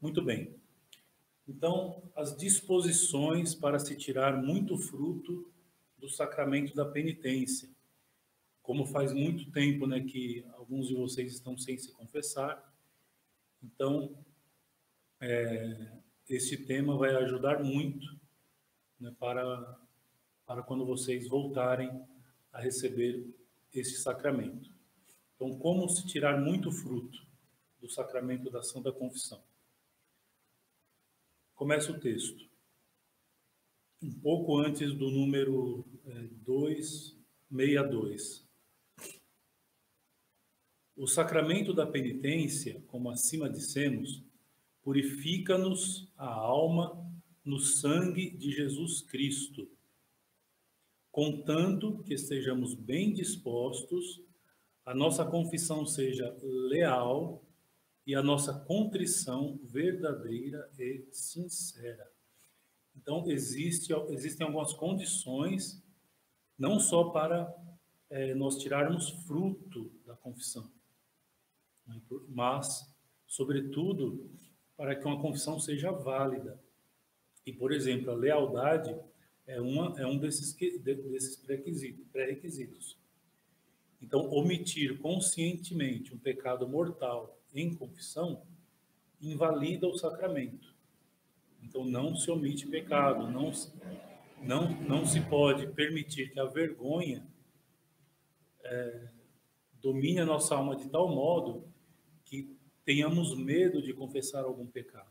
Muito bem. Então, as disposições para se tirar muito fruto do sacramento da penitência. Como faz muito tempo né, que alguns de vocês estão sem se confessar, então, é, esse tema vai ajudar muito né, para, para quando vocês voltarem a receber esse sacramento. Então, como se tirar muito fruto do sacramento da Santa Confissão? Começa o texto. Um pouco antes do número é, 262. O sacramento da penitência, como acima dissemos, purifica-nos a alma no sangue de Jesus Cristo, contanto que estejamos bem dispostos, a nossa confissão seja leal e a nossa contrição verdadeira e sincera. Então, existe, existem algumas condições, não só para é, nós tirarmos fruto da confissão, né, mas, sobretudo, para que uma confissão seja válida. E, por exemplo, a lealdade é, uma, é um desses, desses pré-requisitos. Então, omitir conscientemente um pecado mortal em confissão invalida o sacramento. Então, não se omite pecado, não, não, não se pode permitir que a vergonha é, domine a nossa alma de tal modo que tenhamos medo de confessar algum pecado.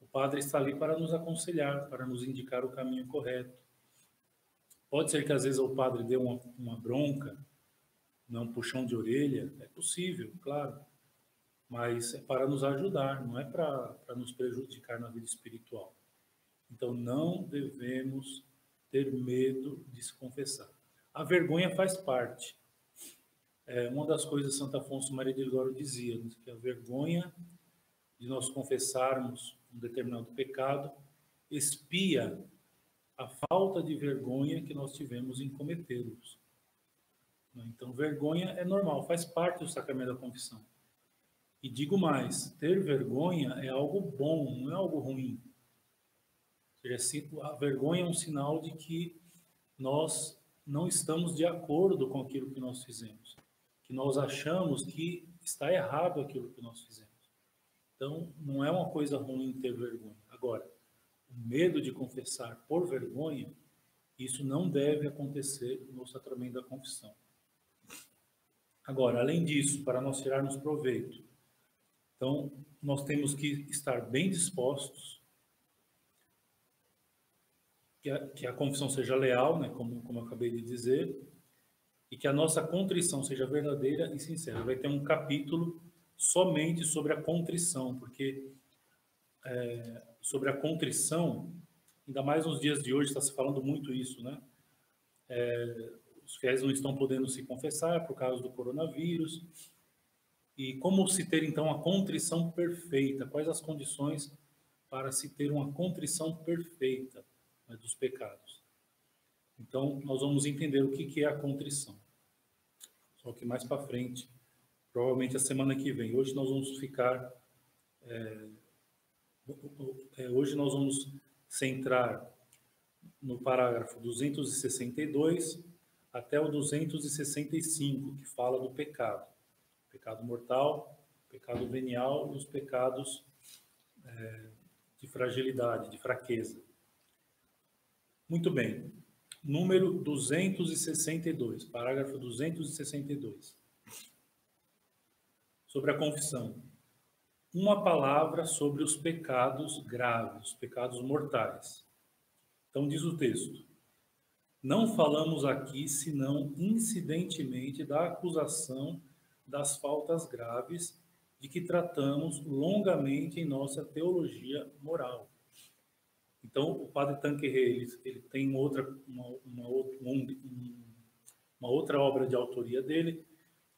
O padre está ali para nos aconselhar, para nos indicar o caminho correto. Pode ser que às vezes o padre dê uma, uma bronca, não um puxão de orelha, é possível, claro, mas é para nos ajudar, não é para, nos prejudicar na vida espiritual. Então não devemos ter medo de se confessar. A vergonha faz parte, é, uma das coisas Santo Afonso Maria de Ligório dizia, né, que a vergonha de nós confessarmos um determinado pecado expia a falta de vergonha que nós tivemos em cometê-los. Então, vergonha é normal, faz parte do sacramento da confissão. E digo mais, ter vergonha é algo bom, não é algo ruim. A vergonha é um sinal de que nós não estamos de acordo com aquilo que nós fizemos que nós achamos que está errado aquilo que nós fizemos. Então, não é uma coisa ruim ter vergonha. Agora, o medo de confessar por vergonha, isso não deve acontecer no sacramento da confissão. Agora, além disso, para nós tirarmos proveito, então, nós temos que estar bem dispostos, que a, que a confissão seja leal, né, como, como eu acabei de dizer, e que a nossa contrição seja verdadeira e sincera. Vai ter um capítulo somente sobre a contrição, porque é, sobre a contrição, ainda mais nos dias de hoje, está se falando muito isso, né? É, os fiéis não estão podendo se confessar por causa do coronavírus. E como se ter então a contrição perfeita? Quais as condições para se ter uma contrição perfeita né, dos pecados? Então, nós vamos entender o que é a contrição. Só que mais para frente, provavelmente a semana que vem. Hoje nós vamos ficar. É, é hoje nós vamos centrar no parágrafo 262 até o 265, que fala do pecado. Pecado mortal, pecado venial e os pecados é, de fragilidade, de fraqueza. Muito bem número 262, parágrafo 262. Sobre a confissão. Uma palavra sobre os pecados graves, os pecados mortais. Então, diz o texto: Não falamos aqui senão incidentemente da acusação das faltas graves de que tratamos longamente em nossa teologia moral. Então, o padre Tanqueray, ele, ele tem outra, uma, uma, um, uma outra obra de autoria dele,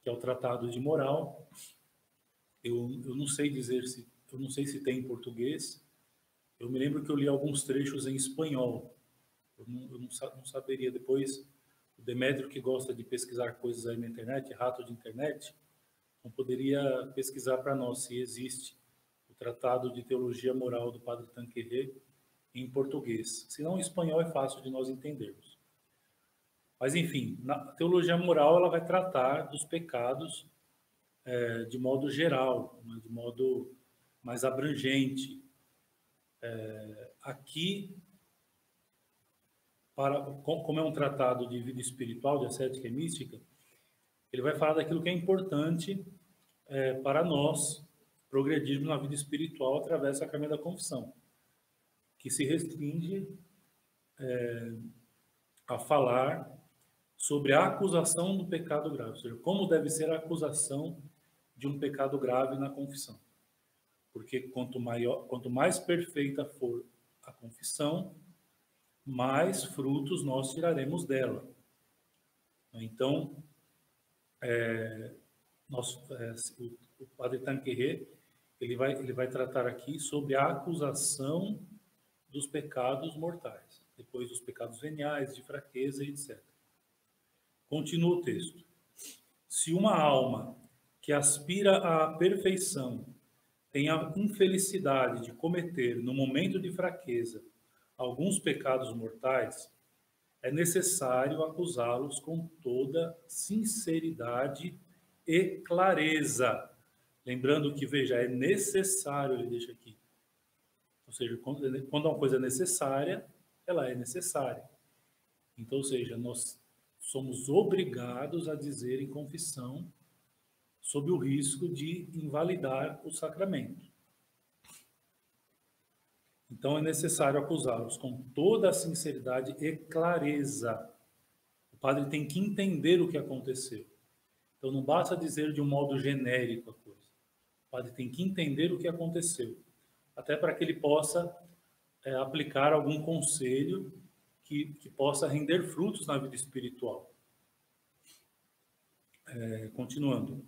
que é o Tratado de Moral. Eu, eu não sei dizer se, eu não sei se tem em português. Eu me lembro que eu li alguns trechos em espanhol. Eu não, eu não, não saberia depois. O Demétrio, que gosta de pesquisar coisas aí na internet, rato de internet, poderia pesquisar para nós se existe Tratado de Teologia Moral do Padre Tanquerê, em português. Se não, em espanhol é fácil de nós entendermos. Mas, enfim, na teologia moral ela vai tratar dos pecados é, de modo geral, né, de modo mais abrangente. É, aqui, para, como é um tratado de vida espiritual, de ascética e mística, ele vai falar daquilo que é importante é, para nós progredirmos na vida espiritual através da sacramento da confissão, que se restringe é, a falar sobre a acusação do pecado grave, ou seja, como deve ser a acusação de um pecado grave na confissão. Porque quanto, maior, quanto mais perfeita for a confissão, mais frutos nós tiraremos dela. Então, é, nós, é, o, o padre Tanquerê, ele vai, ele vai tratar aqui sobre a acusação dos pecados mortais, depois dos pecados veniais, de fraqueza etc. Continua o texto. Se uma alma que aspira à perfeição tem a infelicidade de cometer, no momento de fraqueza, alguns pecados mortais, é necessário acusá-los com toda sinceridade e clareza. Lembrando que, veja, é necessário, ele deixa aqui. Ou seja, quando uma coisa é necessária, ela é necessária. Então, ou seja, nós somos obrigados a dizer em confissão sob o risco de invalidar o sacramento. Então é necessário acusá-los com toda a sinceridade e clareza. O padre tem que entender o que aconteceu. Então não basta dizer de um modo genérico a coisa. O padre tem que entender o que aconteceu, até para que ele possa é, aplicar algum conselho que, que possa render frutos na vida espiritual. É, continuando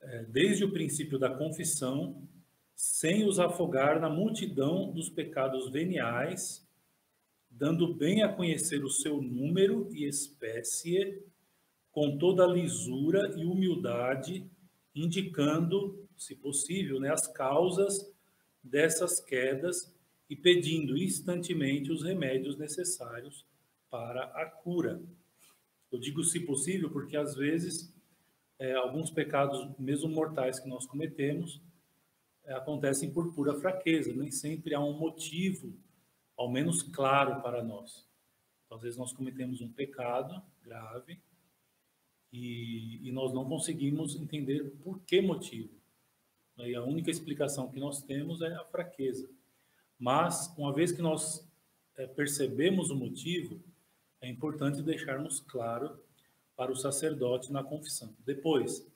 é, desde o princípio da confissão, sem os afogar na multidão dos pecados veniais, dando bem a conhecer o seu número e espécie, com toda a lisura e humildade, indicando, se possível, né, as causas dessas quedas e pedindo instantemente os remédios necessários para a cura. Eu digo se possível porque às vezes é, alguns pecados, mesmo mortais, que nós cometemos, acontecem por pura fraqueza, nem sempre há um motivo, ao menos claro, para nós. Então, às vezes nós cometemos um pecado grave e, e nós não conseguimos entender por que motivo. E a única explicação que nós temos é a fraqueza. Mas, uma vez que nós é, percebemos o motivo, é importante deixarmos claro para o sacerdote na confissão. Depois,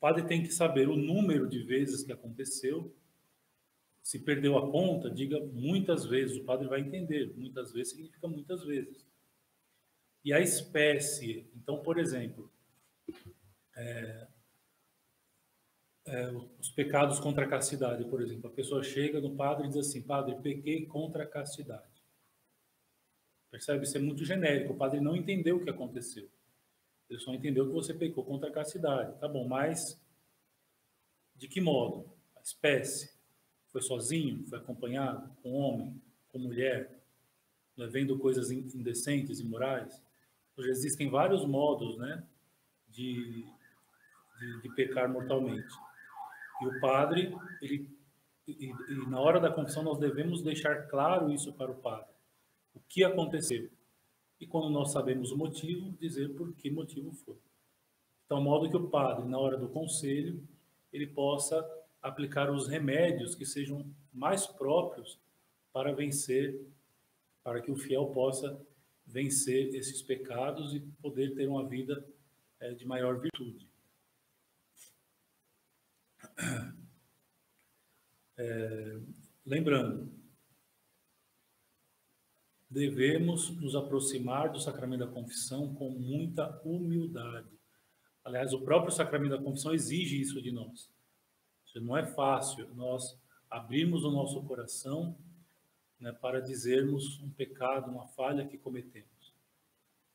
o padre tem que saber o número de vezes que aconteceu. Se perdeu a conta, diga muitas vezes, o padre vai entender. Muitas vezes significa muitas vezes. E a espécie, então, por exemplo, é, é, os pecados contra a castidade, por exemplo. A pessoa chega no padre e diz assim: Padre, pequei contra a castidade. Percebe? Isso é muito genérico. O padre não entendeu o que aconteceu. Ele só entendeu que você pecou contra a castidade. Tá bom, mas de que modo? A espécie? Foi sozinho? Foi acompanhado? Com homem? Com mulher? Não é vendo coisas indecentes, imorais? Hoje existem vários modos, né? De, de, de pecar mortalmente. E o padre, ele, e, e na hora da confissão, nós devemos deixar claro isso para o padre. O que aconteceu? E quando nós sabemos o motivo, dizer por que motivo foi. Então, modo que o padre, na hora do conselho, ele possa aplicar os remédios que sejam mais próprios para vencer, para que o fiel possa vencer esses pecados e poder ter uma vida é, de maior virtude. É, lembrando, devemos nos aproximar do sacramento da confissão com muita humildade. Aliás, o próprio sacramento da confissão exige isso de nós. Não é fácil nós abrirmos o nosso coração né, para dizermos um pecado, uma falha que cometemos.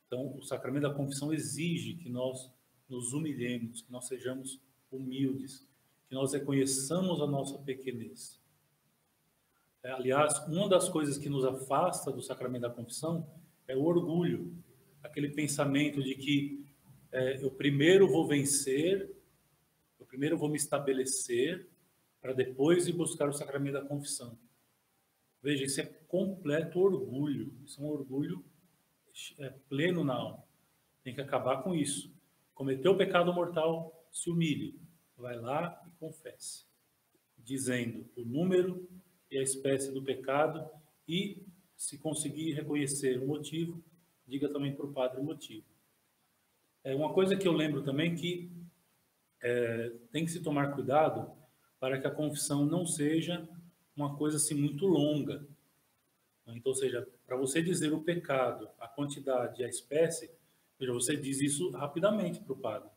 Então, o sacramento da confissão exige que nós nos humilhemos, que nós sejamos humildes, que nós reconheçamos a nossa pequenez. É, aliás, uma das coisas que nos afasta do sacramento da confissão é o orgulho, aquele pensamento de que é, eu primeiro vou vencer, eu primeiro vou me estabelecer, para depois ir buscar o sacramento da confissão. Veja, isso é completo orgulho, isso é um orgulho é, pleno na alma. Tem que acabar com isso. Cometeu o pecado mortal, se humilhe, vai lá e confesse, dizendo o número e a espécie do pecado e, se conseguir reconhecer o motivo, diga também para o padre o motivo. É uma coisa que eu lembro também que é, tem que se tomar cuidado para que a confissão não seja uma coisa assim muito longa. Então, ou seja, para você dizer o pecado, a quantidade e a espécie, veja, você diz isso rapidamente para o padre.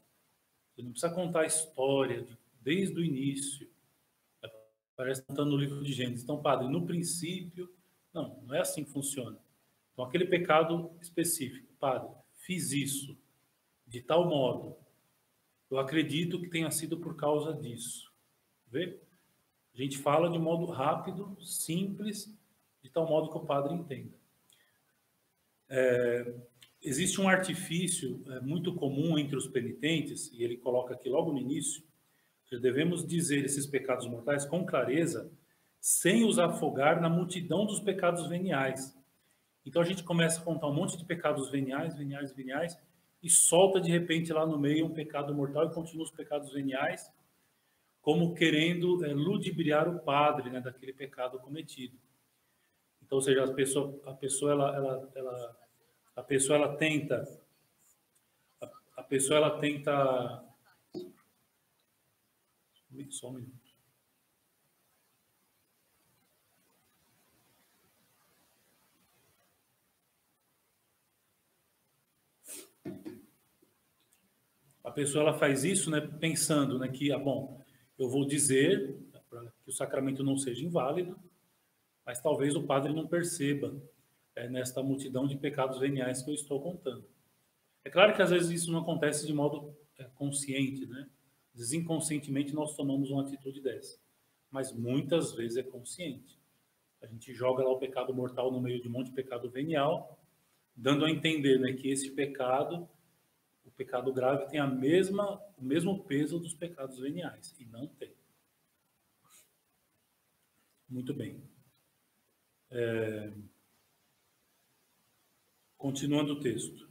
Você não precisa contar a história de, desde o início. Parece que está no livro de Gênesis. Então, padre, no princípio, não, não é assim que funciona. Então, aquele pecado específico, padre, fiz isso de tal modo, eu acredito que tenha sido por causa disso. Vê? A gente fala de modo rápido, simples, de tal modo que o padre entenda. É, existe um artifício é, muito comum entre os penitentes, e ele coloca aqui logo no início, que devemos dizer esses pecados mortais com clareza, sem os afogar na multidão dos pecados veniais. Então a gente começa a contar um monte de pecados veniais, veniais, veniais, e solta de repente lá no meio um pecado mortal e continua os pecados veniais, como querendo é, ludibriar o padre né, daquele pecado cometido. Então, ou seja, a pessoa, a pessoa ela, ela, ela a pessoa ela tenta, a, a pessoa ela tenta, só um minuto. A pessoa ela faz isso, né, pensando, né, que, ah, bom, eu vou dizer para que o sacramento não seja inválido, mas talvez o padre não perceba é, nesta multidão de pecados veniais que eu estou contando. É claro que às vezes isso não acontece de modo é, consciente, né? Desinconscientemente nós tomamos uma atitude dessa, mas muitas vezes é consciente. A gente joga lá o pecado mortal no meio de um monte de pecado venial, dando a entender, né, que esse pecado o pecado grave tem a mesma, o mesmo peso dos pecados veniais, e não tem. Muito bem. É... Continuando o texto.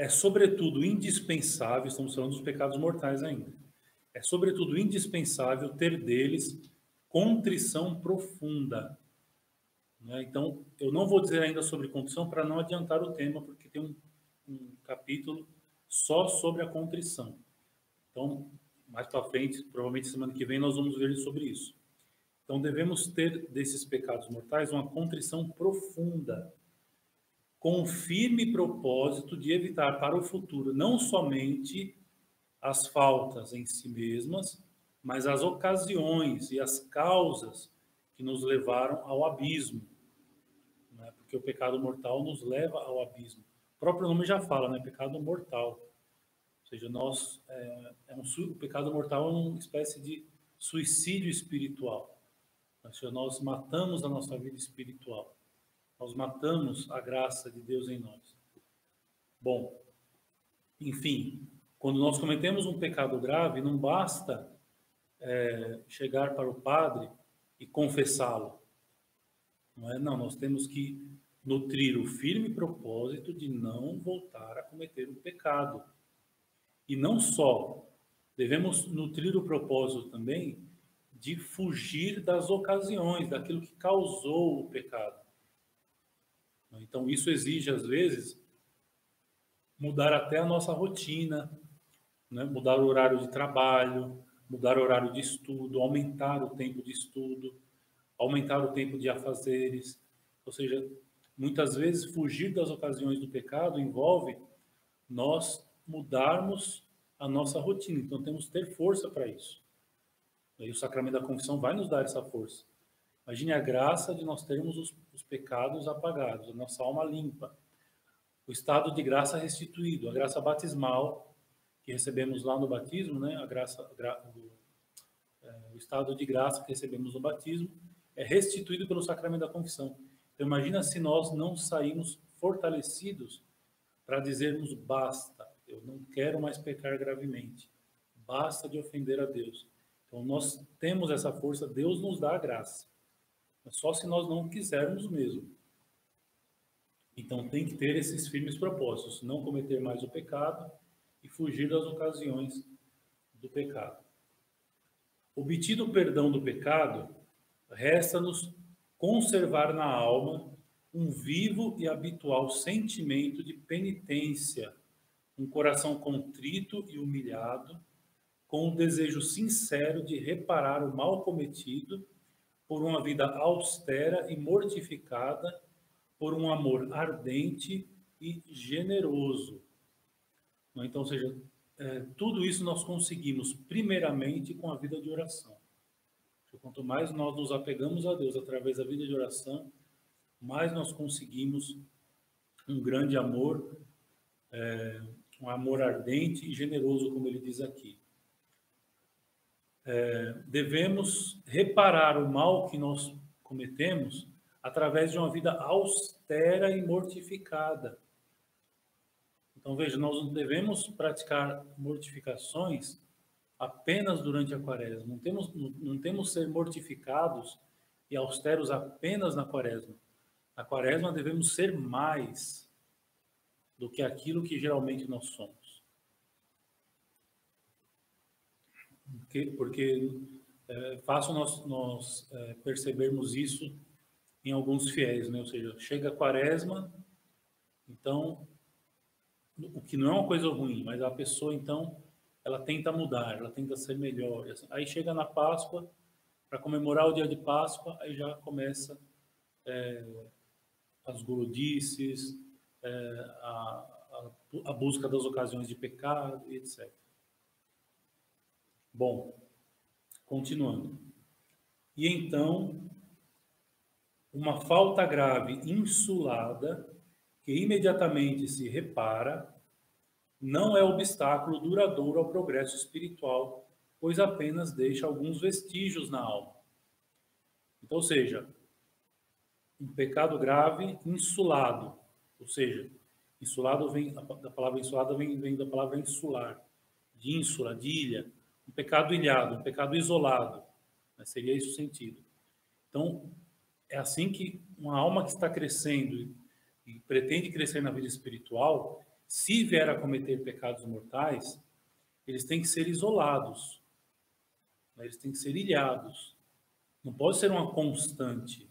É sobretudo indispensável, estamos falando dos pecados mortais ainda, é sobretudo indispensável ter deles contrição profunda. Né? Então, eu não vou dizer ainda sobre contrição para não adiantar o tema, porque tem um um capítulo só sobre a contrição. Então, mais para frente, provavelmente semana que vem, nós vamos ver sobre isso. Então, devemos ter desses pecados mortais uma contrição profunda, com o firme propósito de evitar para o futuro não somente as faltas em si mesmas, mas as ocasiões e as causas que nos levaram ao abismo. Né? Porque o pecado mortal nos leva ao abismo. O próprio nome já fala, né? Pecado mortal. Ou seja, nós, é, é um, o pecado mortal é uma espécie de suicídio espiritual. Ou seja, nós matamos a nossa vida espiritual. Nós matamos a graça de Deus em nós. Bom, enfim, quando nós cometemos um pecado grave, não basta é, chegar para o padre e confessá-lo. Não é? Não, nós temos que nutrir o firme propósito de não voltar a cometer o pecado. E não só, devemos nutrir o propósito também de fugir das ocasiões, daquilo que causou o pecado. Então, isso exige, às vezes, mudar até a nossa rotina, né? mudar o horário de trabalho, mudar o horário de estudo, aumentar o tempo de estudo, aumentar o tempo de afazeres, ou seja, Muitas vezes, fugir das ocasiões do pecado envolve nós mudarmos a nossa rotina. Então, temos que ter força para isso. E o sacramento da confissão vai nos dar essa força. Imagine a graça de nós termos os, os pecados apagados, a nossa alma limpa. O estado de graça restituído, a graça batismal, que recebemos lá no batismo, né? A graça, o, é, o estado de graça que recebemos no batismo é restituído pelo sacramento da confissão. Então, imagina se nós não saímos fortalecidos para dizermos basta, eu não quero mais pecar gravemente, basta de ofender a Deus. Então, nós temos essa força, Deus nos dá a graça. Mas só se nós não quisermos mesmo. Então, tem que ter esses firmes propósitos, não cometer mais o pecado e fugir das ocasiões do pecado. Obtido o perdão do pecado, resta-nos conservar na alma um vivo e habitual sentimento de penitência, um coração contrito e humilhado, com o desejo sincero de reparar o mal cometido por uma vida austera e mortificada, por um amor ardente e generoso. Então, ou seja, é, tudo isso nós conseguimos primeiramente com a vida de oração. Quanto mais nós nos apegamos a Deus através da vida de oração, mais nós conseguimos um grande amor, é, um amor ardente e generoso, como ele diz aqui. É, devemos reparar o mal que nós cometemos através de uma vida austera e mortificada. Então, veja, nós não devemos praticar mortificações apenas durante a quaresma. Não temos, não, temos ser mortificados e austeros apenas na quaresma. Na quaresma devemos ser mais do que aquilo que geralmente nós somos. Porque, porque é fácil nós, nós é, percebermos isso em alguns fiéis, né? Ou seja, chega a quaresma, então, o que não é uma coisa ruim, mas a pessoa, então, ela tenta mudar, ela tenta ser melhor. Assim. Aí chega na Páscoa, para comemorar o dia de Páscoa, aí já começa é, as guludices, é, a, a, a, busca das ocasiões de pecado etc. Bom, continuando. E então, uma falta grave insulada, que imediatamente se repara, não é obstáculo duradouro ao progresso espiritual, pois apenas deixa alguns vestígios na alma. Então, ou seja, um pecado grave insulado, ou seja, insulado vem da palavra insulada vem, vem da palavra insular, de ínsula, de ilha, um pecado ilhado, um pecado isolado, né? seria esse o sentido. Então, é assim que uma alma que está crescendo e pretende crescer na vida espiritual, se vier a cometer pecados mortais, eles têm que ser isolados, né? eles têm que ser ilhados. Não pode ser uma constante.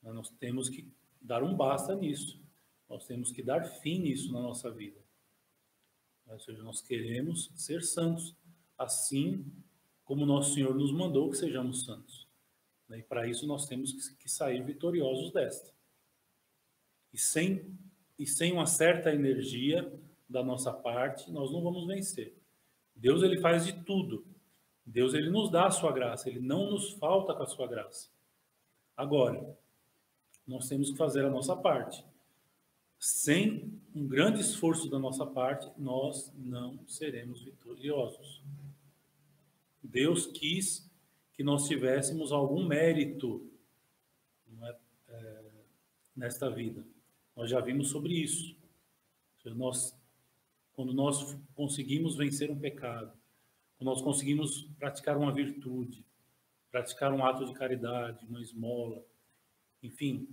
Né? Nós temos que dar um basta nisso. Nós temos que dar fim nisso na nossa vida. Ou seja, nós queremos ser santos, assim como nosso Senhor nos mandou que sejamos santos. Né? E para isso nós temos que sair vitoriosos desta. E sem e sem uma certa energia da nossa parte, nós não vamos vencer. Deus ele faz de tudo. Deus ele nos dá a sua graça, ele não nos falta com a sua graça. Agora, nós temos que fazer a nossa parte. Sem um grande esforço da nossa parte, nós não seremos vitoriosos. Deus quis que nós tivéssemos algum mérito é, é, nesta vida. Nós já vimos sobre isso. Nós, quando nós conseguimos vencer um pecado, quando nós conseguimos praticar uma virtude, praticar um ato de caridade, uma esmola, enfim,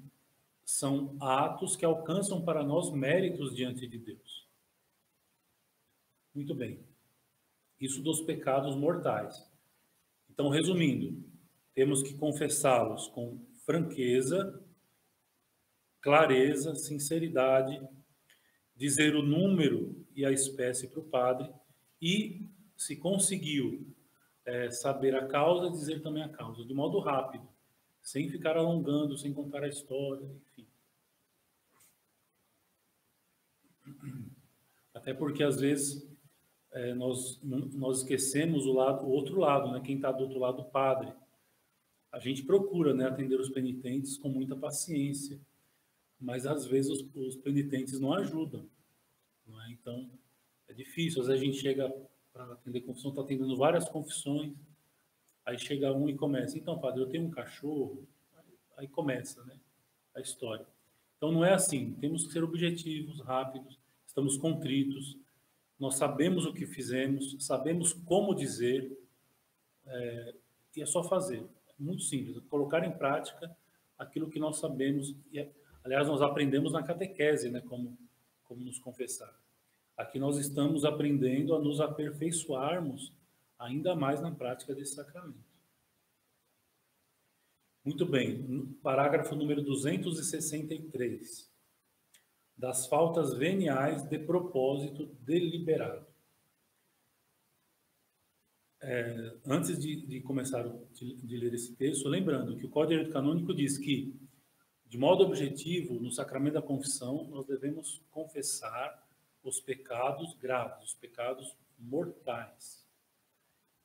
são atos que alcançam para nós méritos diante de Deus. Muito bem. Isso dos pecados mortais. Então, resumindo, temos que confessá-los com franqueza clareza, sinceridade, dizer o número e a espécie para o padre e, se conseguiu é, saber a causa, dizer também a causa, de modo rápido, sem ficar alongando, sem contar a história, enfim. Até porque, às vezes, é, nós, nós esquecemos o, lado, o outro lado, né? quem está do outro lado, o padre. A gente procura né, atender os penitentes com muita paciência, mas às vezes os, os penitentes não ajudam. Não é? Então, É difícil, às vezes a gente chega para atender confissão, está atendendo várias confissões, aí chega um e começa, então, padre, eu tenho um cachorro, aí começa, né, a história. Então não é assim, temos que ser objetivos, rápidos, estamos contritos, nós sabemos o que fizemos, sabemos como dizer, é, e é só fazer. É muito simples, colocar em prática aquilo que nós sabemos. E, é, aliás, nós aprendemos na catequese, né, como, como nos confessar. Aqui nós estamos aprendendo a nos aperfeiçoarmos ainda mais na prática desse sacramento. Muito bem, parágrafo número 263. Das faltas veniais de propósito deliberado. É, antes de, de começar de, de, ler esse texto, lembrando que o Código Canônico diz que, de modo objetivo, no sacramento da confissão, nós devemos confessar os pecados graves, os pecados mortais.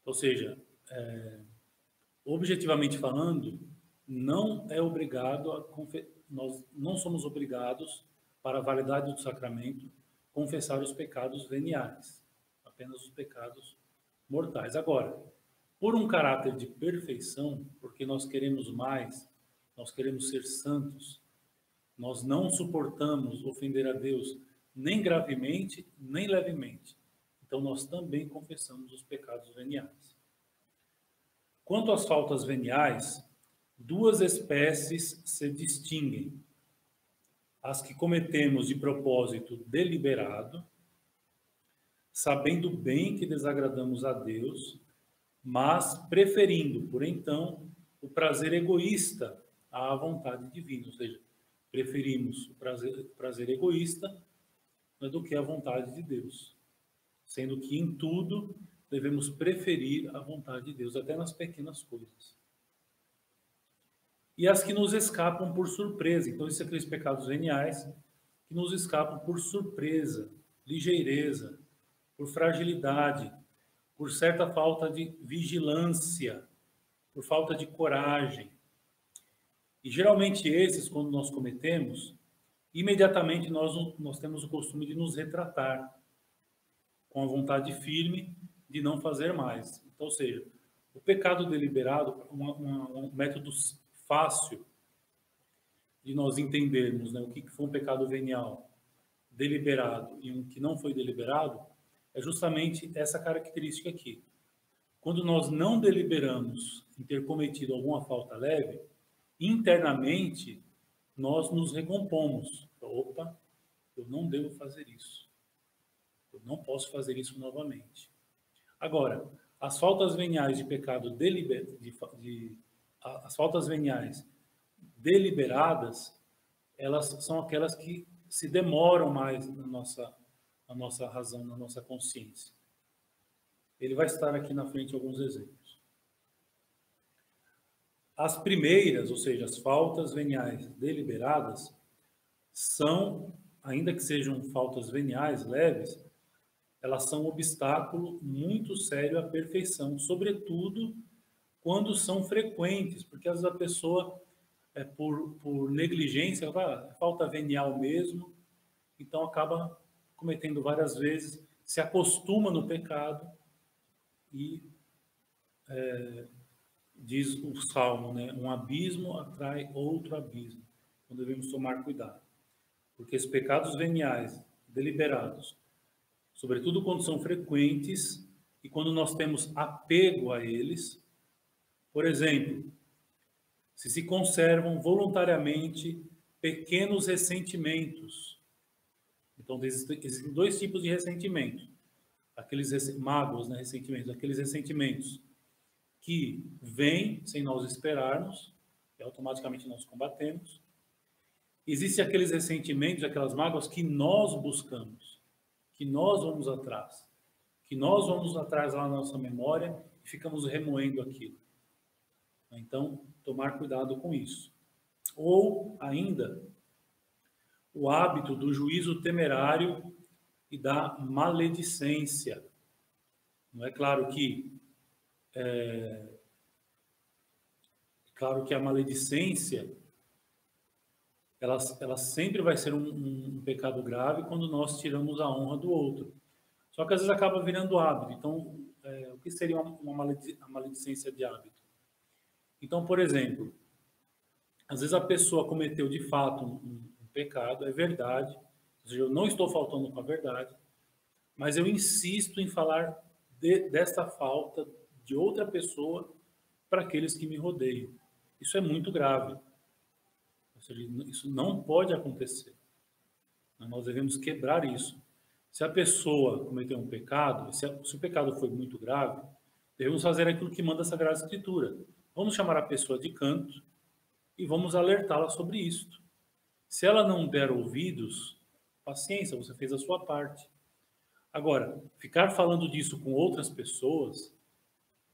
Ou seja, é, objetivamente falando, não é obrigado a nós não somos obrigados para a validade do sacramento confessar os pecados veniais, apenas os pecados mortais. Agora, por um caráter de perfeição, porque nós queremos mais, nós queremos ser santos, nós não suportamos ofender a Deus nem gravemente, nem levemente. Então nós também confessamos os pecados veniais. Quanto às faltas veniais, duas espécies se distinguem: as que cometemos de propósito deliberado, sabendo bem que desagradamos a Deus, mas preferindo, por então, o prazer egoísta à vontade divina, ou seja, preferimos o prazer, prazer egoísta né, do que a vontade de Deus, sendo que em tudo devemos preferir a vontade de Deus, até nas pequenas coisas e as que nos escapam por surpresa. Então, esses são aqueles pecados veniais que nos escapam por surpresa, ligeireza, por fragilidade, por certa falta de vigilância, por falta de coragem. E geralmente esses, quando nós cometemos, imediatamente nós, nós temos o costume de nos retratar, com a vontade firme de não fazer mais. Então, ou seja, o pecado deliberado, um método fácil de nós entendermos né, o que foi um pecado venial deliberado e um que não foi deliberado, é justamente essa característica aqui. Quando nós não deliberamos em ter cometido alguma falta leve, internamente nós nos recompomos. Opa, eu não devo fazer isso. Eu não posso fazer isso novamente. Agora, as faltas veniais de pecado deliber... de, de as faltas veniais deliberadas, elas são aquelas que se demoram mais na nossa, na nossa razão, na nossa consciência. Ele vai estar aqui na frente alguns exemplos. As primeiras, ou seja, as faltas veniais deliberadas, são, ainda que sejam faltas veniais leves, elas são um obstáculo muito sério à perfeição, sobretudo quando são frequentes, porque às vezes a pessoa, é, por, por negligência, ah, falta venial mesmo, então acaba cometendo várias vezes, se acostuma no pecado e é, diz o salmo, né? Um abismo atrai outro abismo. Então devemos tomar cuidado, porque esses pecados veniais deliberados, sobretudo quando são frequentes e quando nós temos apego a eles, por exemplo, se se conservam voluntariamente pequenos ressentimentos. Então, existem dois tipos de ressentimento. Aqueles mágoas, né, ressentimentos, aqueles ressentimentos que vêm sem nós esperarmos, e automaticamente nós combatemos. Existem aqueles ressentimentos, aquelas mágoas que nós buscamos, que nós vamos atrás, que nós vamos atrás lá na nossa memória e ficamos remoendo aquilo. Então, tomar cuidado com isso. Ou ainda, o hábito do juízo temerário e da maledicência. Não é claro que é, claro que a maledicência ela, ela sempre vai ser um, um, pecado grave quando nós tiramos a honra do outro. Só que às vezes acaba virando hábito. Então, é, o que seria uma, uma maledicência de hábito? Então, por exemplo, às vezes a pessoa cometeu de fato um, um pecado, é verdade, ou seja, eu não estou faltando com a verdade, mas eu insisto em falar de, dessa falta de outra pessoa para aqueles que me rodeiam. Isso é muito grave. Ou seja, isso não pode acontecer. Nós devemos quebrar isso. Se a pessoa cometeu um pecado, se, a, se o pecado foi muito grave, devemos fazer aquilo que manda a Sagrada Escritura. Vamos chamar a pessoa de canto e vamos alertá-la sobre isto. Se ela não der ouvidos, paciência, você fez a sua parte. Agora, ficar falando disso com outras pessoas,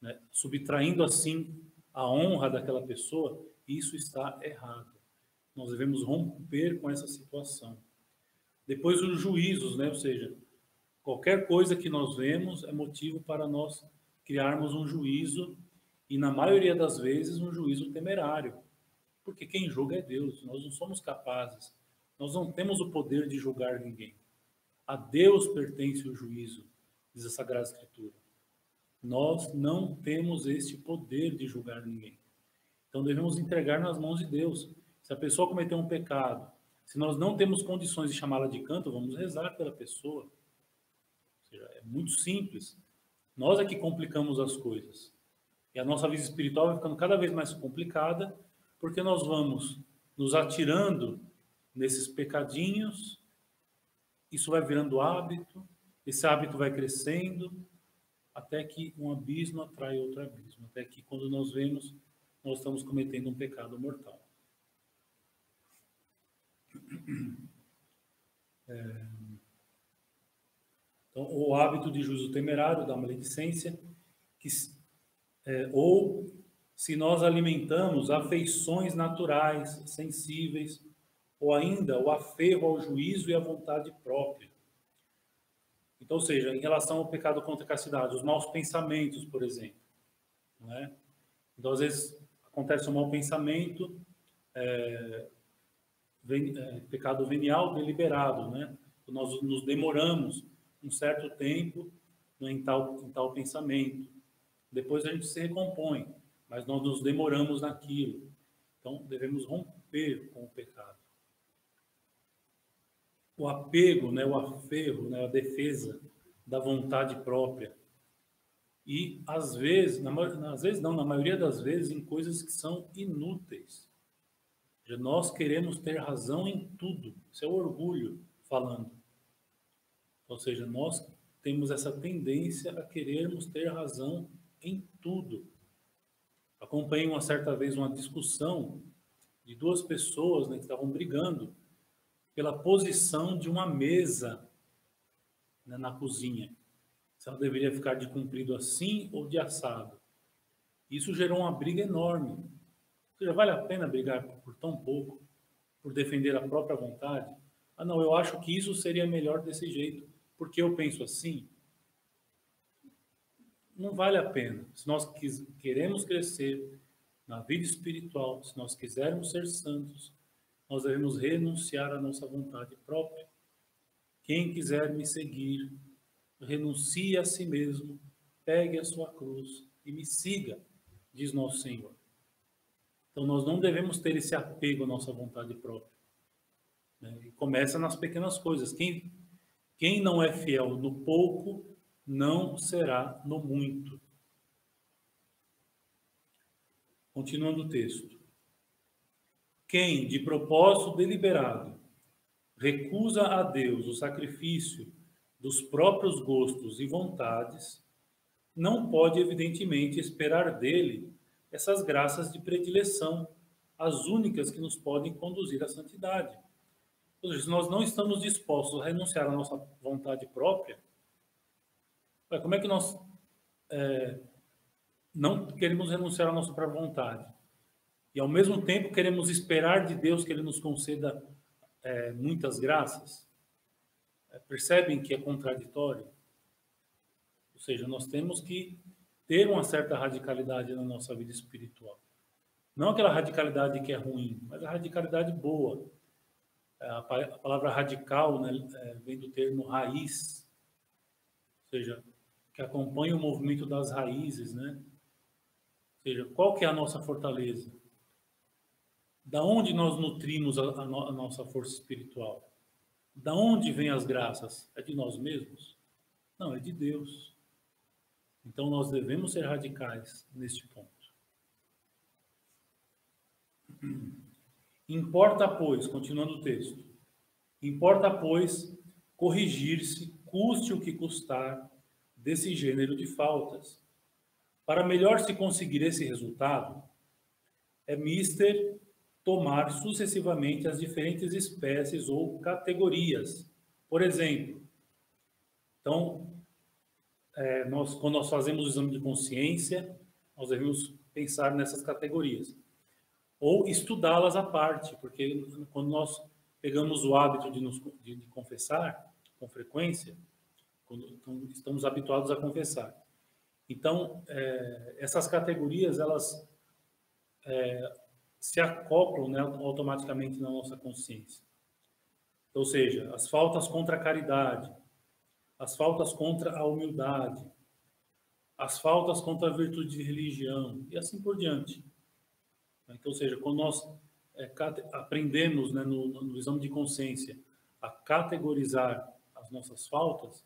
né, subtraindo assim a honra daquela pessoa, isso está errado. Nós devemos romper com essa situação. Depois os juízos, né? ou seja, qualquer coisa que nós vemos é motivo para nós criarmos um juízo e na maioria das vezes um juízo temerário, porque quem julga é Deus. Nós não somos capazes, nós não temos o poder de julgar ninguém. A Deus pertence o juízo, diz a Sagrada Escritura. Nós não temos este poder de julgar ninguém. Então devemos entregar nas mãos de Deus. Se a pessoa cometeu um pecado, se nós não temos condições de chamá-la de canto, vamos rezar pela pessoa. Seja, é muito simples. Nós é que complicamos as coisas. E a nossa vida espiritual vai ficando cada vez mais complicada, porque nós vamos nos atirando nesses pecadinhos, isso vai virando hábito, esse hábito vai crescendo, até que um abismo atrai outro abismo, até que quando nós vemos, nós estamos cometendo um pecado mortal. É... Então, o hábito de juízo temerário, da maledicência, que, é, ou se nós alimentamos afeições naturais, sensíveis, ou ainda o aferro ao juízo e à vontade própria. Então, ou seja, em relação ao pecado contra a castidade, os maus pensamentos, por exemplo. Né? Então, às vezes, acontece um mau pensamento, é, ven, é, pecado venial deliberado, né? Nós nos demoramos um certo tempo em tal, em tal pensamento. Depois a gente se recompõe, mas nós nos demoramos naquilo. Então, devemos romper com o pecado. O apego, né, o aferro, né, a defesa da vontade própria. E, às vezes, na, às vezes não, na maioria das vezes, em coisas que são inúteis. Nós queremos ter razão em tudo. Isso é o orgulho falando. Ou seja, nós temos essa tendência a querermos ter razão em tudo. Acompanhei uma certa vez uma discussão de duas pessoas né, que estavam brigando pela posição de uma mesa né, na cozinha. Se ela deveria ficar de comprido assim ou de assado. Isso gerou uma briga enorme. Ou seja, vale a pena brigar por tão pouco, por defender a própria vontade? Ah, não, eu acho que isso seria melhor desse jeito porque eu penso assim, não vale a pena. Se nós queremos crescer na vida espiritual, se nós quisermos ser santos, nós devemos renunciar à nossa vontade própria. Quem quiser me seguir, renuncie a si mesmo, pegue a sua cruz e me siga, diz nosso Senhor. Então nós não devemos ter esse apego à nossa vontade própria. Né? Começa nas pequenas coisas. Quem quem não é fiel no pouco, não será no muito. Continuando o texto. Quem, de propósito deliberado, recusa a Deus o sacrifício dos próprios gostos e vontades, não pode, evidentemente, esperar dele essas graças de predileção, as únicas que nos podem conduzir à santidade. Ou seja, se nós não estamos dispostos a renunciar à nossa vontade própria, como é que nós é, não queremos renunciar à nossa própria vontade? E ao mesmo tempo queremos esperar de Deus que Ele nos conceda é, muitas graças? É, percebem que é contraditório? Ou seja, nós temos que ter uma certa radicalidade na nossa vida espiritual. Não aquela radicalidade que é ruim, mas a radicalidade boa a palavra radical né, é, vem do termo raiz. seja, que acompanha o movimento das raízes, né? Ou seja, qual que é a nossa fortaleza? Da onde nós nutrimos a, a, no, a nossa força espiritual? Da onde vêm as graças? É de nós mesmos? Não, é de Deus. Então nós devemos ser radicais neste ponto. Importa, pois, continuando o texto, importa, pois, corrigir-se, custe o que custar, desse gênero de faltas. Para melhor se conseguir esse resultado, é mister tomar sucessivamente as diferentes espécies ou categorias. Por exemplo, então, é, nós, quando nós fazemos o exame de consciência, nós devemos pensar nessas categorias. Ou estudá-las à parte, porque quando nós pegamos o hábito de, nos, de, de confessar com frequência, quando estamos habituados a confessar. Então, é, essas categorias, elas é, se acoplam né, automaticamente na nossa consciência. Ou seja, as faltas contra a caridade, as faltas contra a humildade, as faltas contra a virtude de religião e assim por diante. Então, ou seja, quando nós é, aprendemos né, no, no exame de consciência a categorizar as nossas faltas,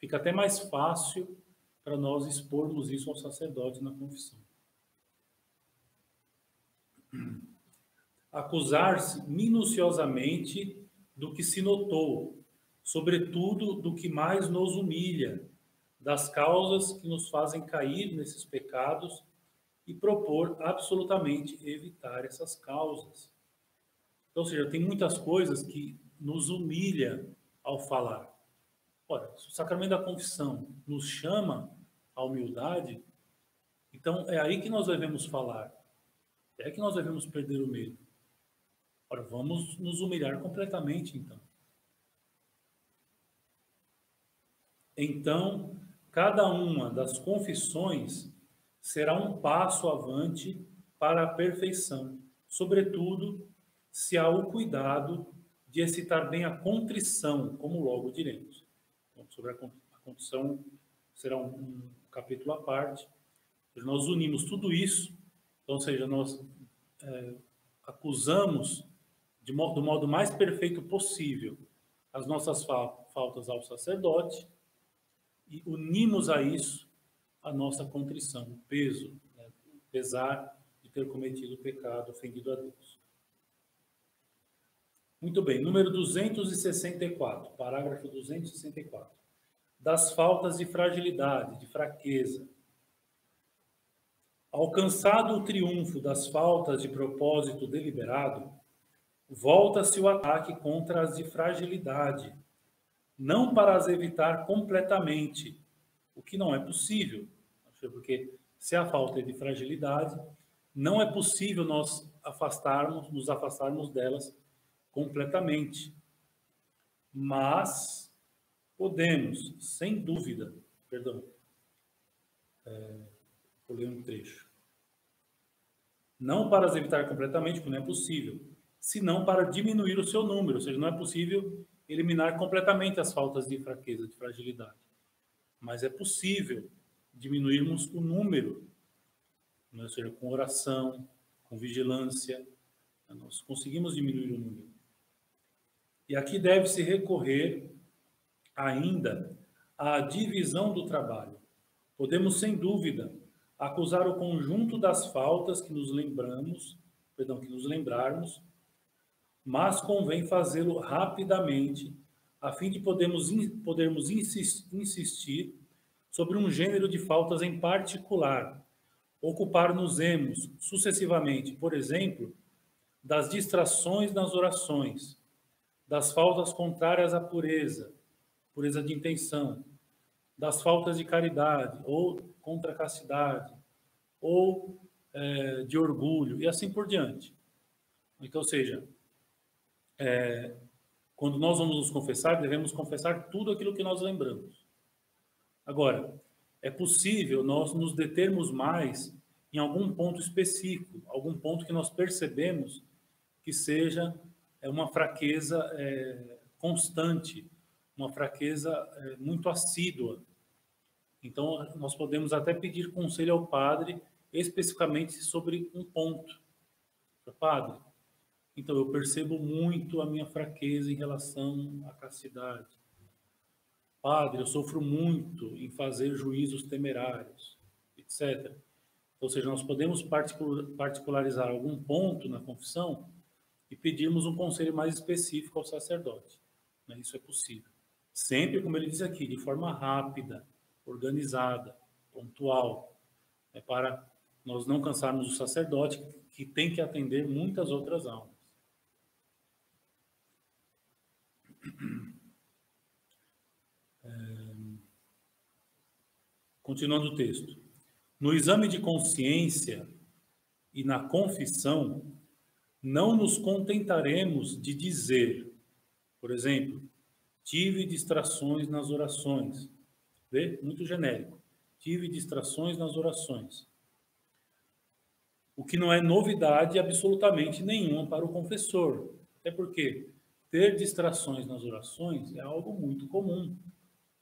fica até mais fácil para nós expormos isso ao sacerdote na confissão. Acusar-se minuciosamente do que se notou, sobretudo do que mais nos humilha, das causas que nos fazem cair nesses pecados e propor absolutamente evitar essas causas. Então, ou seja, tem muitas coisas que nos humilha ao falar. Ora, se o sacramento da confissão nos chama à humildade, então é aí que nós devemos falar. É aí que nós devemos perder o medo. Ora, vamos nos humilhar completamente, então. Então, cada uma das confissões será um passo avante para a perfeição, sobretudo se há o cuidado de excitar bem a contrição, como logo diremos. Sobre a contrição será um, um capítulo à parte. Nós unimos tudo isso, então, ou seja, nós é, acusamos de modo, do modo mais perfeito possível as nossas faltas ao sacerdote e unimos a isso a nossa contrição, o peso, né? pesar de ter cometido o pecado, ofendido a Deus. Muito bem, número 264, parágrafo 264. Das faltas de fragilidade, de fraqueza. Alcançado o triunfo das faltas de propósito deliberado, volta-se o ataque contra as de fragilidade, não para as evitar completamente, o que não é possível, porque se a falta é de fragilidade, não é possível nós afastarmos, nos afastarmos delas completamente. Mas podemos, sem dúvida, perdão, é, vou ler um trecho. Não para as evitar completamente, porque não é possível, senão para diminuir o seu número, ou seja, não é possível eliminar completamente as faltas de fraqueza, de fragilidade mas é possível diminuirmos o número, né? ou seja, com oração, com vigilância, né? nós conseguimos diminuir o número. E aqui deve-se recorrer ainda à divisão do trabalho. Podemos, sem dúvida, acusar o conjunto das faltas que nos lembramos, perdão, que nos lembrarmos, mas convém fazê-lo rapidamente a fim de podermos, podermos insistir sobre um gênero de faltas em particular, ocupar-nos-emos sucessivamente, por exemplo, das distrações nas orações, das faltas contrárias à pureza, pureza de intenção, das faltas de caridade ou contra a castidade, ou é, de orgulho, e assim por diante. Então, ou seja, é, quando nós vamos nos confessar, devemos confessar tudo aquilo que nós lembramos. Agora, é possível nós nos determos mais em algum ponto específico, algum ponto que nós percebemos que seja é, uma fraqueza é, constante, uma fraqueza é, muito assídua. Então, nós podemos até pedir conselho ao padre especificamente sobre um ponto. Padre, então eu percebo muito a minha fraqueza em relação à castidade. Padre, eu sofro muito em fazer juízos temerários, etc. Ou seja, nós podemos particularizar algum ponto na confissão e pedirmos um conselho mais específico ao sacerdote. Né? Isso é possível. Sempre, como ele diz aqui, de forma rápida, organizada, pontual, é para nós não cansarmos o sacerdote que tem que atender muitas outras almas. É... Continuando o texto. No exame de consciência e na confissão, não nos contentaremos de dizer, por exemplo, tive distrações nas orações. Vê? Muito genérico. Tive distrações nas orações. O que não é novidade absolutamente nenhuma para o confessor. Até porque ter distrações nas orações é algo muito comum.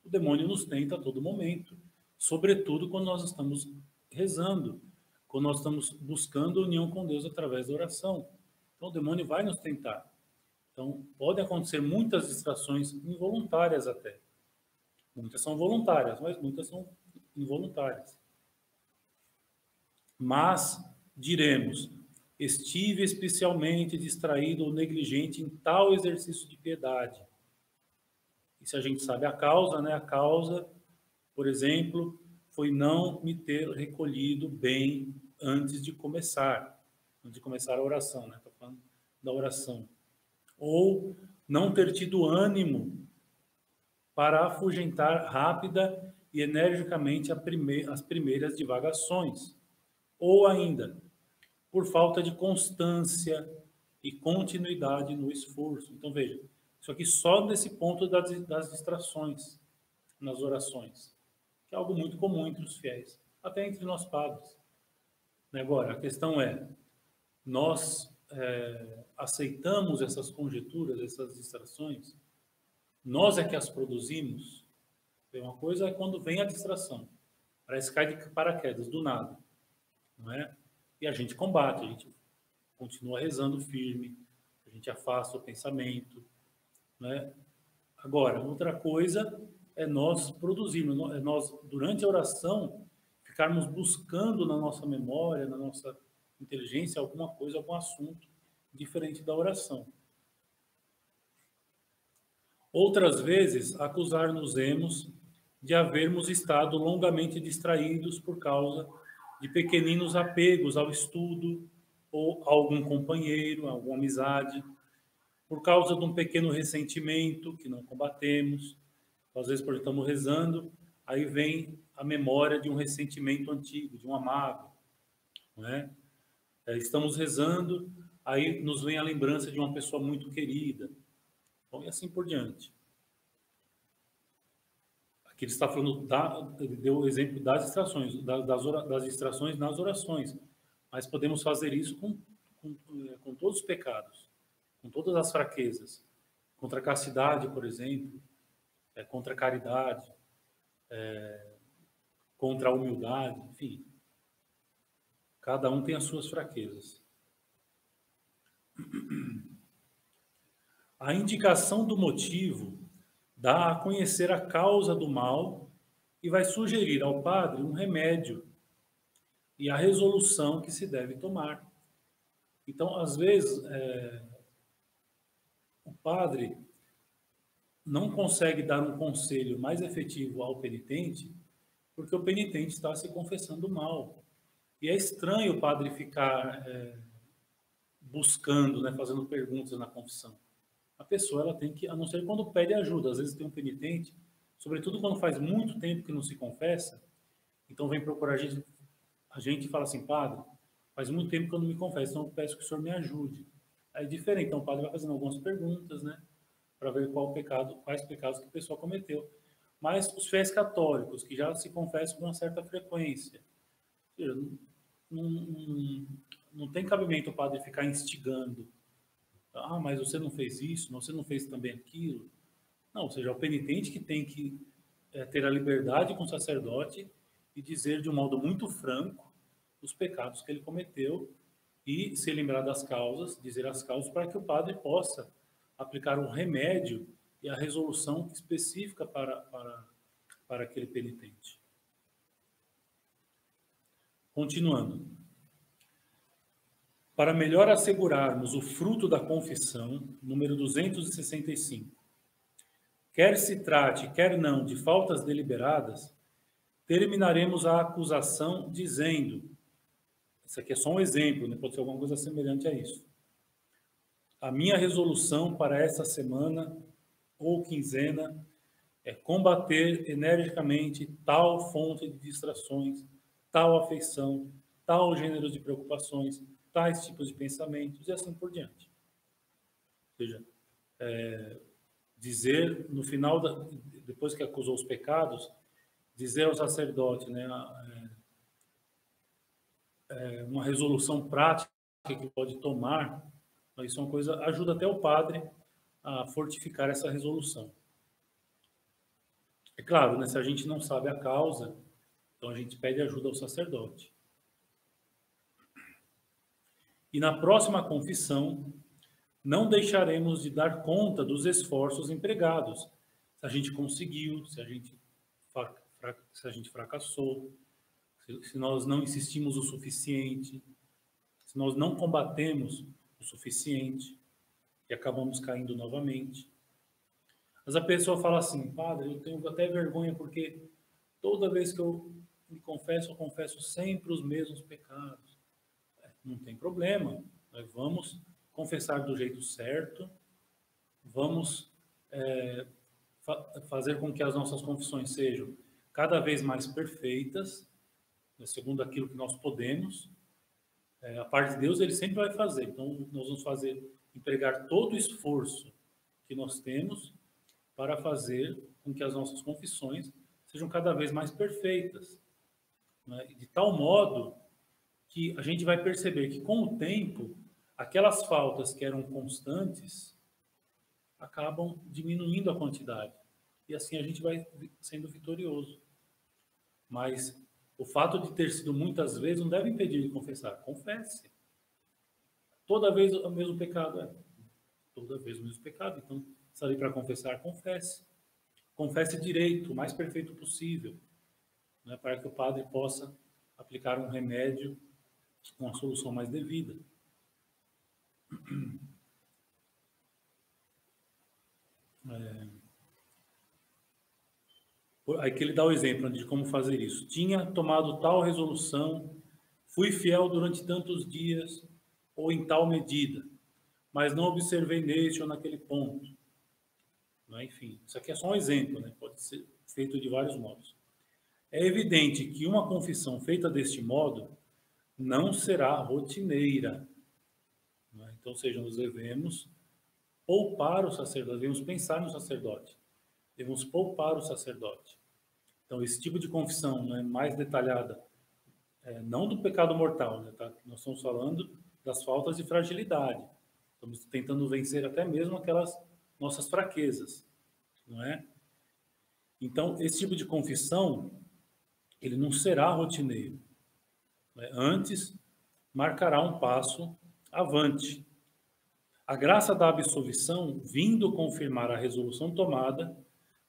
O demônio nos tenta a todo momento, sobretudo quando nós estamos rezando, quando nós estamos buscando união com Deus através da oração. Então, o demônio vai nos tentar. Então, pode acontecer muitas distrações involuntárias até. Muitas são voluntárias, mas muitas são involuntárias. Mas diremos: estive especialmente distraído ou negligente em tal exercício de piedade. E se a gente sabe a causa, né? A causa, por exemplo, foi não me ter recolhido bem antes de começar, antes de começar a oração, né? Estou falando da oração ou não ter tido ânimo para afugentar rápida e energicamente as primeiras divagações, ou ainda por falta de constância e continuidade no esforço. Então veja, isso aqui só nesse ponto das, das distrações nas orações, que é algo muito comum entre os fiéis, até entre nós padres. Agora, a questão é, nós é, aceitamos essas conjecturas, essas distrações, nós é que as produzimos. Uma coisa é quando vem a distração, parece que cai de paraquedas, do nada, não é? E a gente combate, a gente continua rezando firme, a gente afasta o pensamento, né? Agora, outra coisa é nós produzirmos, é nós, durante a oração, ficarmos buscando na nossa memória, na nossa inteligência alguma coisa, algum assunto diferente da oração. Outras vezes, acusar-nos-emos de havermos estado longamente distraídos por causa de pequeninos apegos ao estudo ou a algum companheiro, a alguma amizade, por causa de um pequeno ressentimento que não combatemos. Às vezes, porque estamos rezando, aí vem a memória de um ressentimento antigo, de um amado, não é? É, estamos rezando, aí nos vem a lembrança de uma pessoa muito querida. Bom, e assim por diante. Aqui ele está falando, da, ele deu o exemplo das distrações, das, das distrações nas orações. Mas podemos fazer isso com, com, é, com todos os pecados, com todas as fraquezas. Contra a castidade, por exemplo, é, contra a caridade, é, contra a humildade, enfim. Cada um tem as suas fraquezas. A indicação do motivo dá a conhecer a causa do mal e vai sugerir ao padre um remédio e a resolução que se deve tomar. Então, às vezes, é, o padre não consegue dar um conselho mais efetivo ao penitente porque o penitente está se confessando mal. E é estranho o padre ficar é, buscando, né, fazendo perguntas na confissão. A pessoa ela tem que, a não ser quando pede ajuda, às vezes tem um penitente, sobretudo quando faz muito tempo que não se confessa, então vem procurar a gente, a gente fala assim, padre, faz muito tempo que eu não me confesso, então eu peço que o senhor me ajude. É diferente, então o padre vai fazendo algumas perguntas, né, para ver qual pecado, quais pecados que a pessoa cometeu. Mas os fiéis católicos, que já se confessam com uma certa frequência, não, tem cabimento o padre ficar instigando. Ah, mas você não fez isso, você não fez também aquilo. Não, ou seja, é o penitente que tem que é, ter a liberdade com o sacerdote e dizer de um modo muito franco os pecados que ele cometeu e se lembrar das causas, dizer as causas para que o padre possa aplicar um remédio e a resolução específica para, para, para aquele penitente. Continuando. Para melhor assegurarmos o fruto da confissão, número 265, quer se trate, quer não, de faltas deliberadas, terminaremos a acusação dizendo: isso aqui é só um exemplo, né? pode ser alguma coisa semelhante a isso. A minha resolução para essa semana ou quinzena é combater energicamente tal fonte de distrações, tal afeição, tal gênero de preocupações, tais tipos de pensamentos e assim por diante. Ou seja, é, dizer no final, da, depois que acusou os pecados, dizer ao sacerdote, né, é, é, uma resolução prática que pode tomar, isso é uma coisa, ajuda até o padre a fortificar essa resolução. É claro, né, se a gente não sabe a causa, então a gente pede ajuda ao sacerdote. E na próxima confissão, não deixaremos de dar conta dos esforços empregados. Se a gente conseguiu, se a gente, se a gente fracassou, se nós não insistimos o suficiente, se nós não combatemos o suficiente e acabamos caindo novamente. Mas a pessoa fala assim, padre, eu tenho até vergonha porque toda vez que eu me confesso, eu confesso sempre os mesmos pecados. É, não tem problema, nós vamos confessar do jeito certo, vamos é, fa fazer com que as nossas confissões sejam cada vez mais perfeitas, né, segundo aquilo que nós podemos. É, a parte de Deus ele sempre vai fazer, então nós vamos fazer, empregar todo o esforço que nós temos para fazer com que as nossas confissões sejam cada vez mais perfeitas. Né? De tal modo que a gente vai perceber que, com o tempo, aquelas faltas que eram constantes acabam diminuindo a quantidade. E assim a gente vai sendo vitorioso. Mas o fato de ter sido muitas vezes não deve impedir de confessar. Confesse. Toda vez o mesmo pecado é. Toda vez o mesmo pecado. Então, ali para confessar, confesse. Confesse direito, o mais perfeito possível, né, para que o padre possa aplicar um remédio com a solução mais devida. É... Aí que ele dá o exemplo de como fazer isso. Tinha tomado tal resolução, fui fiel durante tantos dias, ou em tal medida, mas não observei neste ou naquele ponto. É? Enfim, isso aqui é só um exemplo, né? pode ser feito de vários modos. É evidente que uma confissão feita deste modo não será rotineira, né? Então, seja, nós devemos poupar o sacerdote, devemos pensar no sacerdote, devemos poupar o sacerdote. Então, esse tipo de confissão né, mais detalhada, é, não do pecado mortal, né, tá? nós estamos falando das faltas de fragilidade. Estamos tentando vencer até mesmo aquelas nossas fraquezas, não é? Então, esse tipo de confissão, ele não será rotineiro. Né? Antes, marcará um passo avante. A graça da absolvição, vindo confirmar a resolução tomada,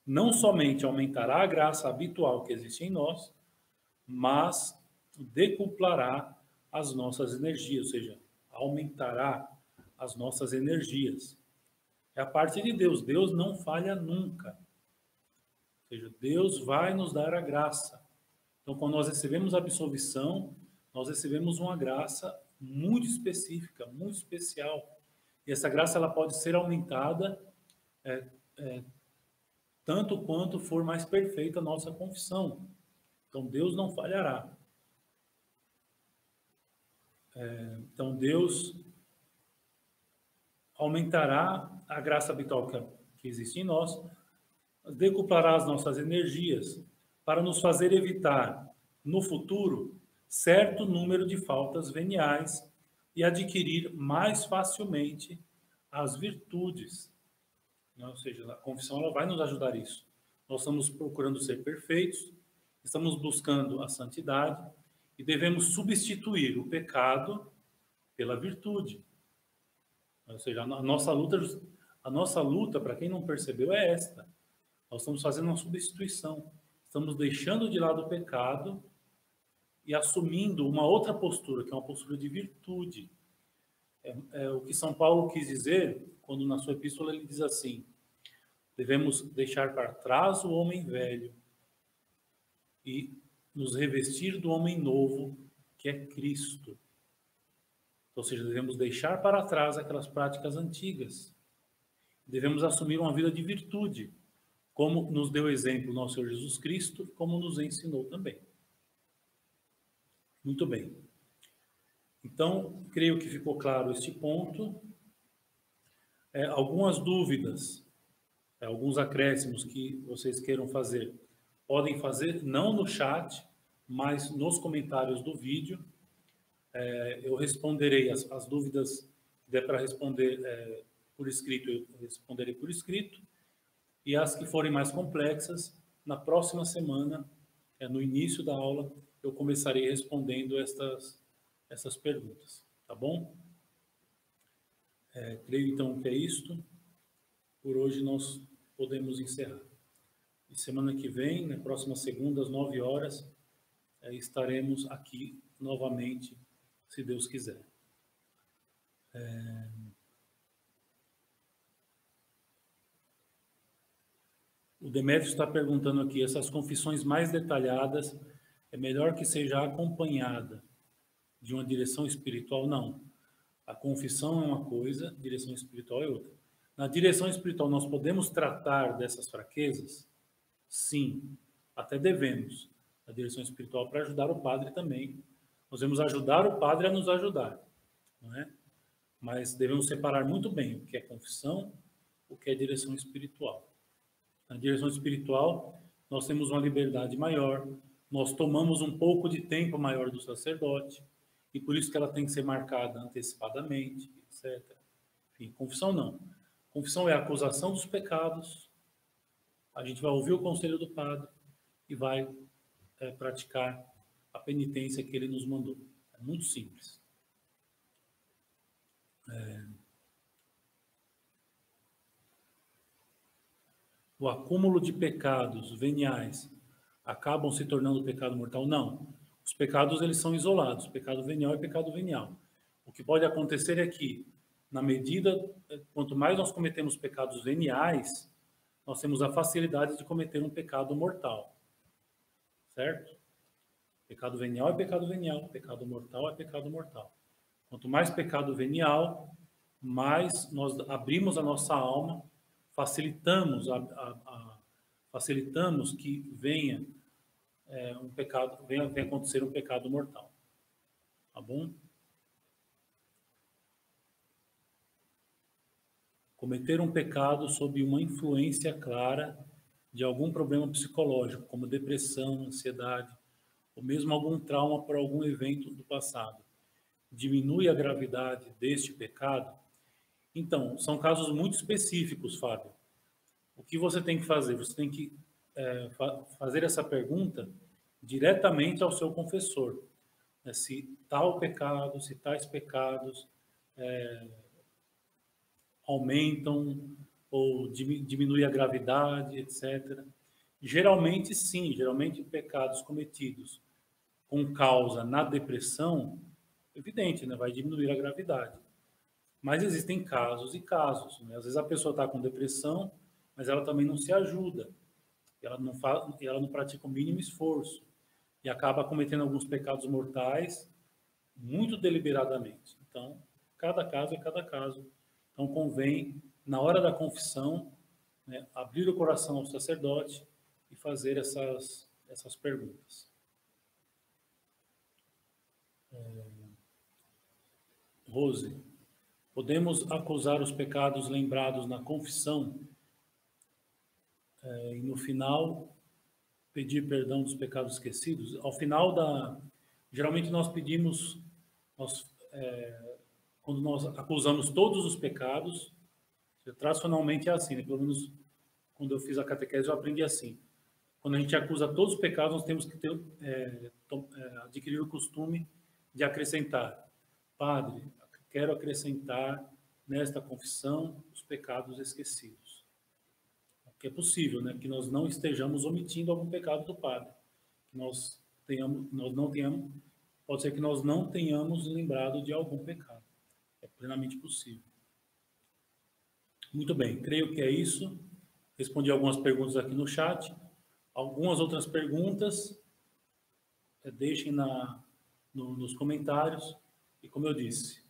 não somente aumentará a graça habitual que existe em nós, mas decuplará as nossas energias, ou seja, aumentará as nossas energias. É a parte de Deus. Deus não falha nunca. Ou seja, Deus vai nos dar a graça. Então, quando nós recebemos a absolvição, nós recebemos uma graça muito específica, muito especial. E essa graça ela pode ser aumentada é, é, tanto quanto for mais perfeita a nossa confissão. Então Deus não falhará. É, então Deus aumentará a graça habitual que, que existe em nós, decuplará as nossas energias para nos fazer evitar no futuro certo número de faltas veniais e adquirir mais facilmente as virtudes. Né? Ou seja, a confissão ela vai nos ajudar isso. Nós estamos procurando ser perfeitos, estamos buscando a santidade e devemos substituir o pecado pela virtude. Ou seja, a nossa luta, a nossa luta, para quem não percebeu, é esta. Nós estamos fazendo uma substituição. Estamos deixando de lado o pecado e assumindo uma outra postura, que é uma postura de virtude. É, é, o que São Paulo quis dizer, quando na sua epístola ele diz assim: devemos deixar para trás o homem velho e nos revestir do homem novo, que é Cristo. Ou seja, devemos deixar para trás aquelas práticas antigas. Devemos assumir uma vida de virtude, como nos deu exemplo nosso Senhor Jesus Cristo, como nos ensinou também. Muito bem. Então, creio que ficou claro este ponto. É, algumas dúvidas, é, alguns acréscimos que vocês queiram fazer, podem fazer não no chat, mas nos comentários do vídeo. É, eu responderei as, as, dúvidas que der para responder é, por escrito, eu responderei por escrito. E as que forem mais complexas, na próxima semana, é, no início da aula, eu começarei respondendo estas essas perguntas, tá bom? É, creio então que é isto. Por hoje nós podemos encerrar. E semana que vem, na próxima segunda, às nove horas, é, estaremos aqui novamente, se Deus quiser. É... O Demétrio está perguntando aqui, essas confissões mais detalhadas, é melhor que seja acompanhada de uma direção espiritual, não. A confissão é uma coisa, direção espiritual é outra. Na direção espiritual, nós podemos tratar dessas fraquezas? Sim, até devemos. Na direção espiritual, para ajudar o padre também. Nós devemos ajudar o padre a nos ajudar, não é? Mas devemos separar muito bem o que é confissão, o que é direção espiritual. Na direção espiritual, nós temos uma liberdade maior, nós tomamos um pouco de tempo maior do sacerdote, e por isso que ela tem que ser marcada antecipadamente, etc. Enfim, confissão não. Confissão é a acusação dos pecados, a gente vai ouvir o conselho do padre e vai é, praticar a penitência que ele nos mandou. É muito simples. É... O acúmulo de pecados veniais acabam se tornando pecado mortal? Não. Os pecados eles são isolados, pecado venial e pecado venial. O que pode acontecer é que, na medida, quanto mais nós cometemos pecados veniais, nós temos a facilidade de cometer um pecado mortal. Certo? Pecado venial é pecado venial, pecado mortal é pecado mortal. Quanto mais pecado venial, mais nós abrimos a nossa alma, facilitamos a, a, a facilitamos que venha é, um pecado, vem, vem acontecer um pecado mortal. Tá bom? Cometer um pecado sob uma influência clara de algum problema psicológico, como depressão, ansiedade, ou mesmo algum trauma por algum evento do passado, diminui a gravidade deste pecado? Então, são casos muito específicos, Fábio. O que você tem que fazer? Você tem que é, fa fazer essa pergunta diretamente ao seu confessor. Né? Se tal pecado, se tais pecados é, aumentam ou diminui a gravidade, etc. Geralmente, sim, geralmente pecados cometidos com causa na depressão, evidente, né? vai diminuir a gravidade. Mas existem casos e casos. Né? Às vezes a pessoa está com depressão, mas ela também não se ajuda ela não, faz, ela não pratica o mínimo esforço e acaba cometendo alguns pecados mortais muito deliberadamente. Então, cada caso é cada caso. Então, convém, na hora da confissão, né, abrir o coração ao sacerdote e fazer essas, essas perguntas. É... Rose, podemos acusar os pecados lembrados na confissão é, e no final pedir perdão dos pecados esquecidos. Ao final da, geralmente nós pedimos, nós, é, quando nós acusamos todos os pecados, tradicionalmente é assim, né? pelo menos quando eu fiz a catequese, eu aprendi assim. Quando a gente acusa todos os pecados, nós temos que ter, é, adquirir o costume de acrescentar. Padre, quero acrescentar nesta confissão os pecados esquecidos. Que é possível, né? Que nós não estejamos omitindo algum pecado do padre. Que nós tenhamos, nós não tenhamos, pode ser que nós não tenhamos lembrado de algum pecado. É plenamente possível. Muito bem, creio que é isso. Respondi algumas perguntas aqui no chat. Algumas outras perguntas, é, deixem na, no, nos comentários. E como eu disse,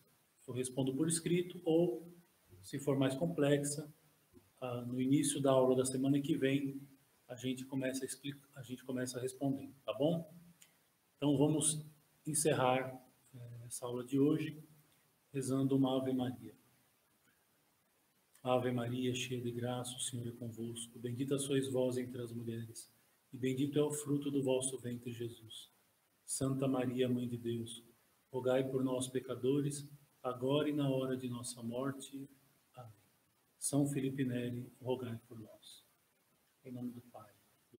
eu respondo por escrito ou, se for mais complexa, ah, no início da aula da semana que vem, a gente começa a explicar, a gente começa a responder, tá bom? Então vamos encerrar eh, essa aula de hoje rezando uma Ave Maria. Ave Maria, cheia de graça, o Senhor é convosco. Bendita sois vós entre as mulheres, e bendito é o fruto do vosso ventre, Jesus. Santa Maria, Mãe de Deus, rogai por nós, pecadores, agora e na hora de nossa morte. Amém. São Felipe Neri, rogai por nós. Em nome do Pai